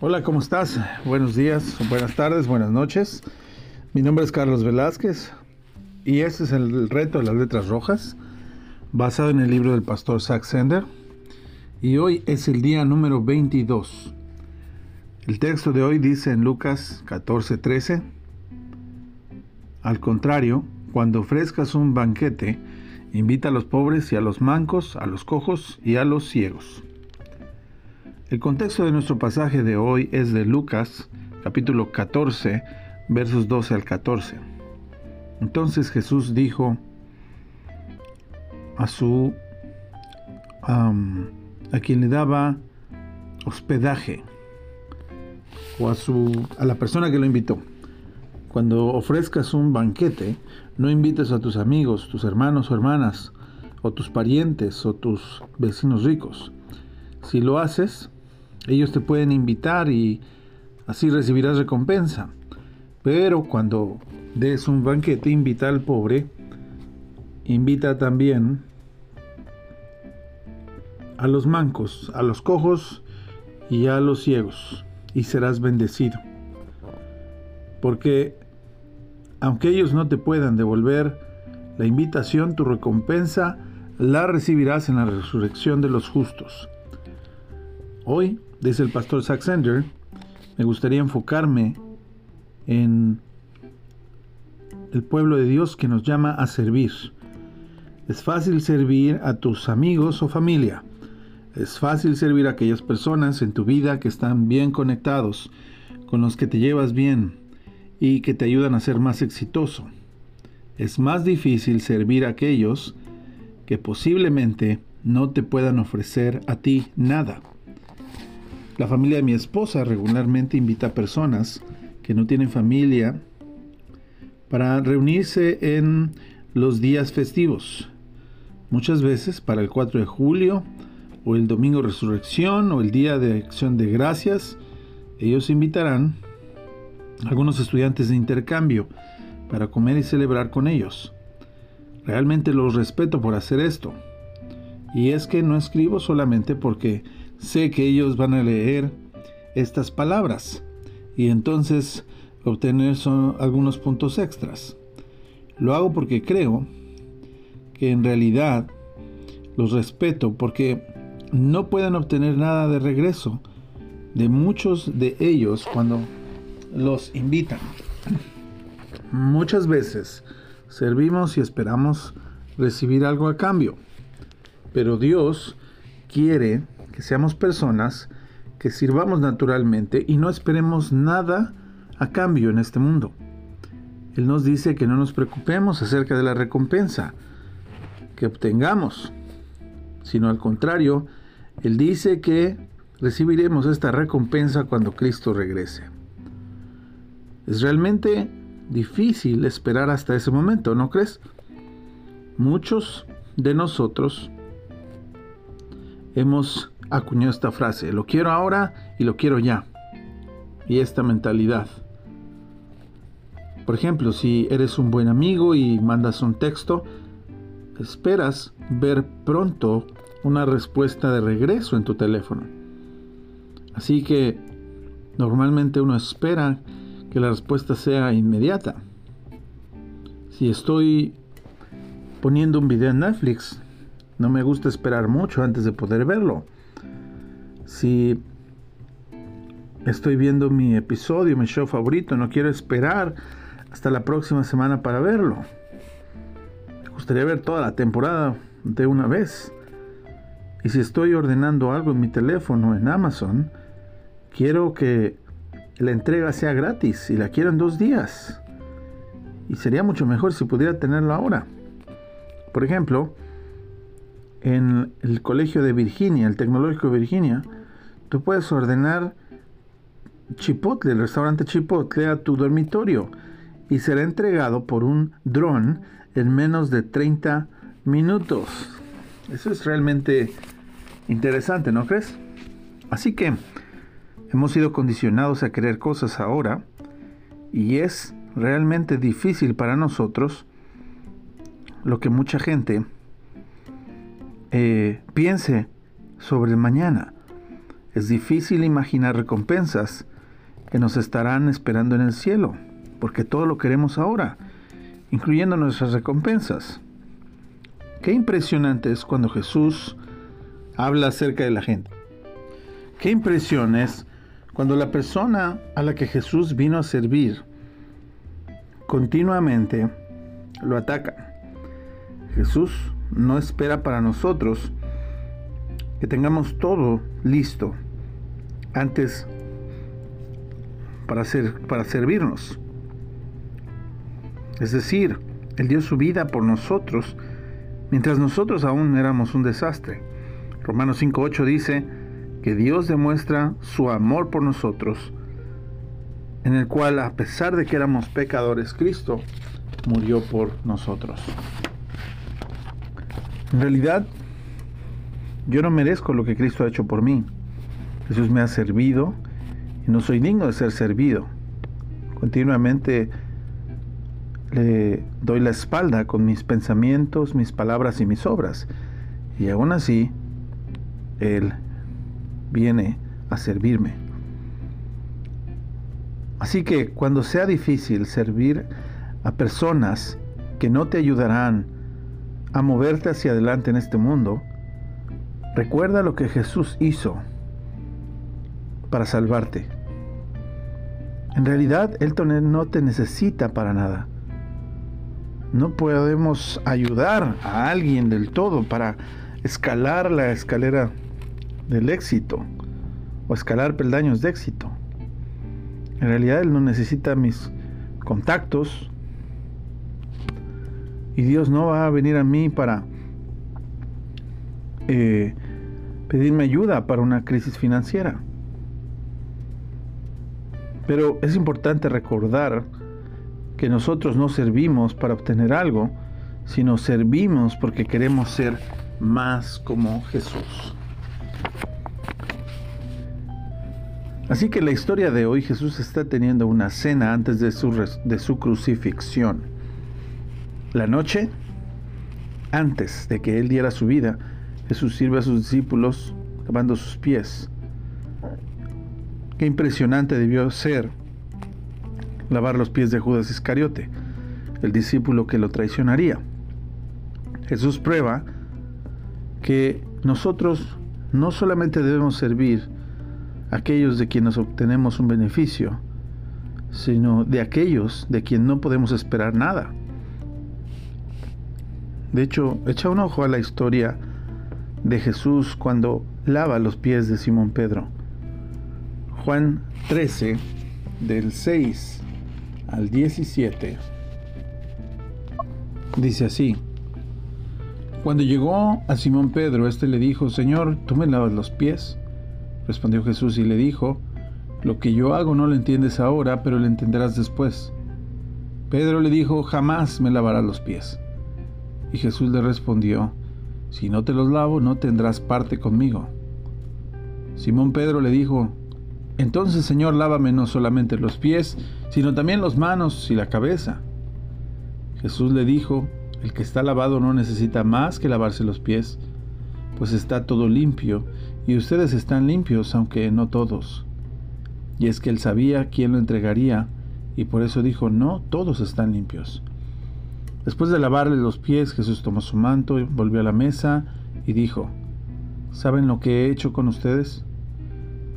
Hola, ¿cómo estás? Buenos días, buenas tardes, buenas noches. Mi nombre es Carlos Velázquez y este es el reto de las letras rojas, basado en el libro del pastor Zach Sender. Y hoy es el día número 22. El texto de hoy dice en Lucas 14:13, al contrario, cuando ofrezcas un banquete, invita a los pobres y a los mancos, a los cojos y a los ciegos. El contexto de nuestro pasaje de hoy es de Lucas, capítulo 14, versos 12 al 14. Entonces Jesús dijo a su a quien le daba hospedaje o a su a la persona que lo invitó. Cuando ofrezcas un banquete, no invites a tus amigos, tus hermanos o hermanas, o tus parientes o tus vecinos ricos. Si lo haces, ellos te pueden invitar y así recibirás recompensa. Pero cuando des un banquete, invita al pobre, invita también a los mancos, a los cojos y a los ciegos, y serás bendecido. Porque aunque ellos no te puedan devolver la invitación, tu recompensa la recibirás en la resurrección de los justos. Hoy dice el pastor Saxender, me gustaría enfocarme en el pueblo de Dios que nos llama a servir. Es fácil servir a tus amigos o familia. Es fácil servir a aquellas personas en tu vida que están bien conectados, con los que te llevas bien y que te ayudan a ser más exitoso. Es más difícil servir a aquellos que posiblemente no te puedan ofrecer a ti nada. La familia de mi esposa regularmente invita a personas que no tienen familia para reunirse en los días festivos. Muchas veces para el 4 de julio o el domingo resurrección o el día de acción de gracias, ellos invitarán a algunos estudiantes de intercambio para comer y celebrar con ellos. Realmente los respeto por hacer esto. Y es que no escribo solamente porque sé que ellos van a leer estas palabras y entonces obtener son algunos puntos extras. Lo hago porque creo que en realidad los respeto porque no pueden obtener nada de regreso de muchos de ellos cuando los invitan. Muchas veces servimos y esperamos recibir algo a cambio, pero Dios quiere que seamos personas que sirvamos naturalmente y no esperemos nada a cambio en este mundo. Él nos dice que no nos preocupemos acerca de la recompensa que obtengamos, sino al contrario, Él dice que recibiremos esta recompensa cuando Cristo regrese. Es realmente difícil esperar hasta ese momento, ¿no crees? Muchos de nosotros hemos acuñó esta frase, lo quiero ahora y lo quiero ya. Y esta mentalidad. Por ejemplo, si eres un buen amigo y mandas un texto, esperas ver pronto una respuesta de regreso en tu teléfono. Así que normalmente uno espera que la respuesta sea inmediata. Si estoy poniendo un video en Netflix, no me gusta esperar mucho antes de poder verlo si estoy viendo mi episodio, mi show favorito, no quiero esperar hasta la próxima semana para verlo. Gustaría ver toda la temporada de una vez. Y si estoy ordenando algo en mi teléfono en Amazon, quiero que la entrega sea gratis y la quiero en dos días. Y sería mucho mejor si pudiera tenerlo ahora. Por ejemplo, en el colegio de Virginia, el tecnológico de Virginia, tú puedes ordenar chipotle, el restaurante chipotle a tu dormitorio y será entregado por un dron en menos de 30 minutos. Eso es realmente interesante, ¿no crees? Así que hemos sido condicionados a querer cosas ahora Y es realmente difícil para nosotros lo que mucha gente eh, piense sobre el mañana. Es difícil imaginar recompensas que nos estarán esperando en el cielo, porque todo lo queremos ahora, incluyendo nuestras recompensas. Qué impresionante es cuando Jesús habla acerca de la gente. Qué impresión es cuando la persona a la que Jesús vino a servir continuamente lo ataca. Jesús no espera para nosotros que tengamos todo listo antes para, para servirnos. Es decir, Él dio su vida por nosotros mientras nosotros aún éramos un desastre. Romanos 5.8 dice que Dios demuestra su amor por nosotros, en el cual a pesar de que éramos pecadores, Cristo murió por nosotros. En realidad, yo no merezco lo que Cristo ha hecho por mí. Jesús me ha servido y no soy digno de ser servido. Continuamente le doy la espalda con mis pensamientos, mis palabras y mis obras. Y aún así, Él viene a servirme. Así que cuando sea difícil servir a personas que no te ayudarán a moverte hacia adelante en este mundo, recuerda lo que Jesús hizo para salvarte. En realidad, Él no te necesita para nada. No podemos ayudar a alguien del todo para escalar la escalera del éxito o escalar peldaños de éxito. En realidad Él no necesita mis contactos y Dios no va a venir a mí para eh, pedirme ayuda para una crisis financiera. Pero es importante recordar que nosotros no servimos para obtener algo, sino servimos porque queremos ser más como Jesús. Así que la historia de hoy Jesús está teniendo una cena antes de su, de su crucifixión. La noche, antes de que Él diera su vida, Jesús sirve a sus discípulos lavando sus pies. Qué impresionante debió ser lavar los pies de Judas Iscariote, el discípulo que lo traicionaría. Jesús prueba que nosotros no solamente debemos servir a aquellos de quienes obtenemos un beneficio, sino de aquellos de quien no podemos esperar nada. De hecho, echa un ojo a la historia de Jesús cuando lava los pies de Simón Pedro. Juan 13, del 6 al 17, dice así. Cuando llegó a Simón Pedro, éste le dijo, Señor, ¿tú me lavas los pies? Respondió Jesús y le dijo, Lo que yo hago no lo entiendes ahora, pero lo entenderás después. Pedro le dijo, Jamás me lavarás los pies. Y Jesús le respondió, Si no te los lavo, no tendrás parte conmigo. Simón Pedro le dijo, Entonces Señor, lávame no solamente los pies, sino también los manos y la cabeza. Jesús le dijo, el que está lavado no necesita más que lavarse los pies, pues está todo limpio, y ustedes están limpios, aunque no todos. Y es que él sabía quién lo entregaría, y por eso dijo, no, todos están limpios. Después de lavarle los pies, Jesús tomó su manto, volvió a la mesa y dijo, ¿saben lo que he hecho con ustedes?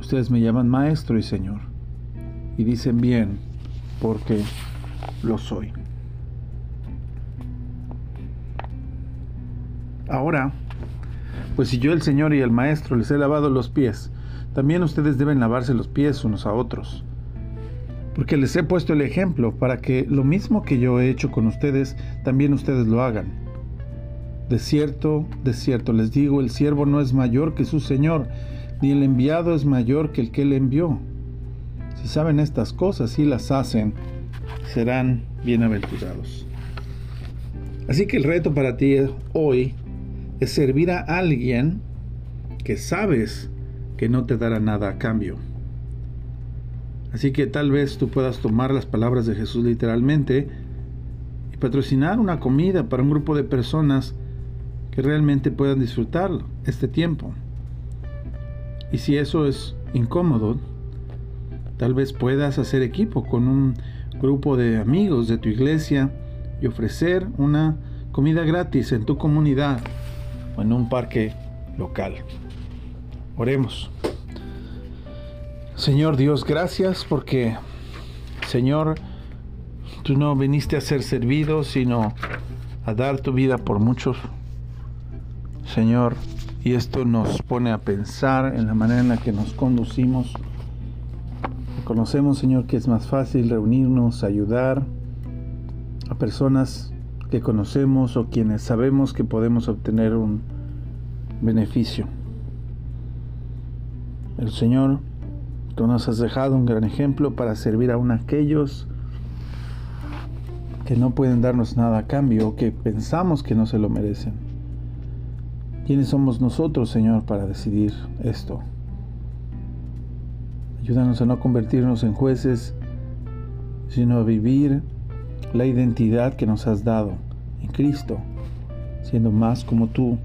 Ustedes me llaman maestro y señor, y dicen bien, porque lo soy. Ahora, pues si yo el Señor y el Maestro les he lavado los pies, también ustedes deben lavarse los pies unos a otros. Porque les he puesto el ejemplo para que lo mismo que yo he hecho con ustedes, también ustedes lo hagan. De cierto, de cierto les digo, el siervo no es mayor que su Señor, ni el enviado es mayor que el que le envió. Si saben estas cosas y las hacen, serán bienaventurados. Así que el reto para ti hoy es servir a alguien que sabes que no te dará nada a cambio. Así que tal vez tú puedas tomar las palabras de Jesús literalmente y patrocinar una comida para un grupo de personas que realmente puedan disfrutar este tiempo. Y si eso es incómodo, tal vez puedas hacer equipo con un grupo de amigos de tu iglesia y ofrecer una comida gratis en tu comunidad o en un parque local. Oremos. Señor Dios, gracias porque, Señor, tú no viniste a ser servido, sino a dar tu vida por muchos. Señor, y esto nos pone a pensar en la manera en la que nos conducimos. Conocemos, Señor, que es más fácil reunirnos, ayudar a personas que conocemos o quienes sabemos que podemos obtener un beneficio. El Señor, tú nos has dejado un gran ejemplo para servir aún a aquellos que no pueden darnos nada a cambio o que pensamos que no se lo merecen. ¿Quiénes somos nosotros, Señor, para decidir esto? Ayúdanos a no convertirnos en jueces, sino a vivir la identidad que nos has dado en Cristo, siendo más como tú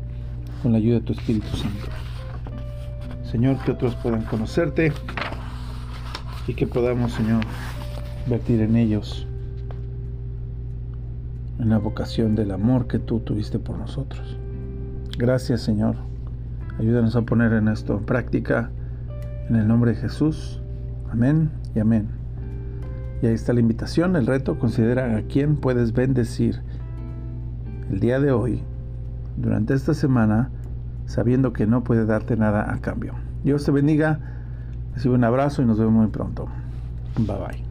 con la ayuda de tu Espíritu Santo. Señor, que otros puedan conocerte y que podamos, Señor, vertir en ellos en la vocación del amor que tú tuviste por nosotros. Gracias, Señor. Ayúdanos a poner en esto en práctica en el nombre de Jesús. Amén y amén. Y ahí está la invitación, el reto. Considera a quién puedes bendecir el día de hoy, durante esta semana, sabiendo que no puede darte nada a cambio. Dios te bendiga. Recibe un abrazo y nos vemos muy pronto. Bye bye.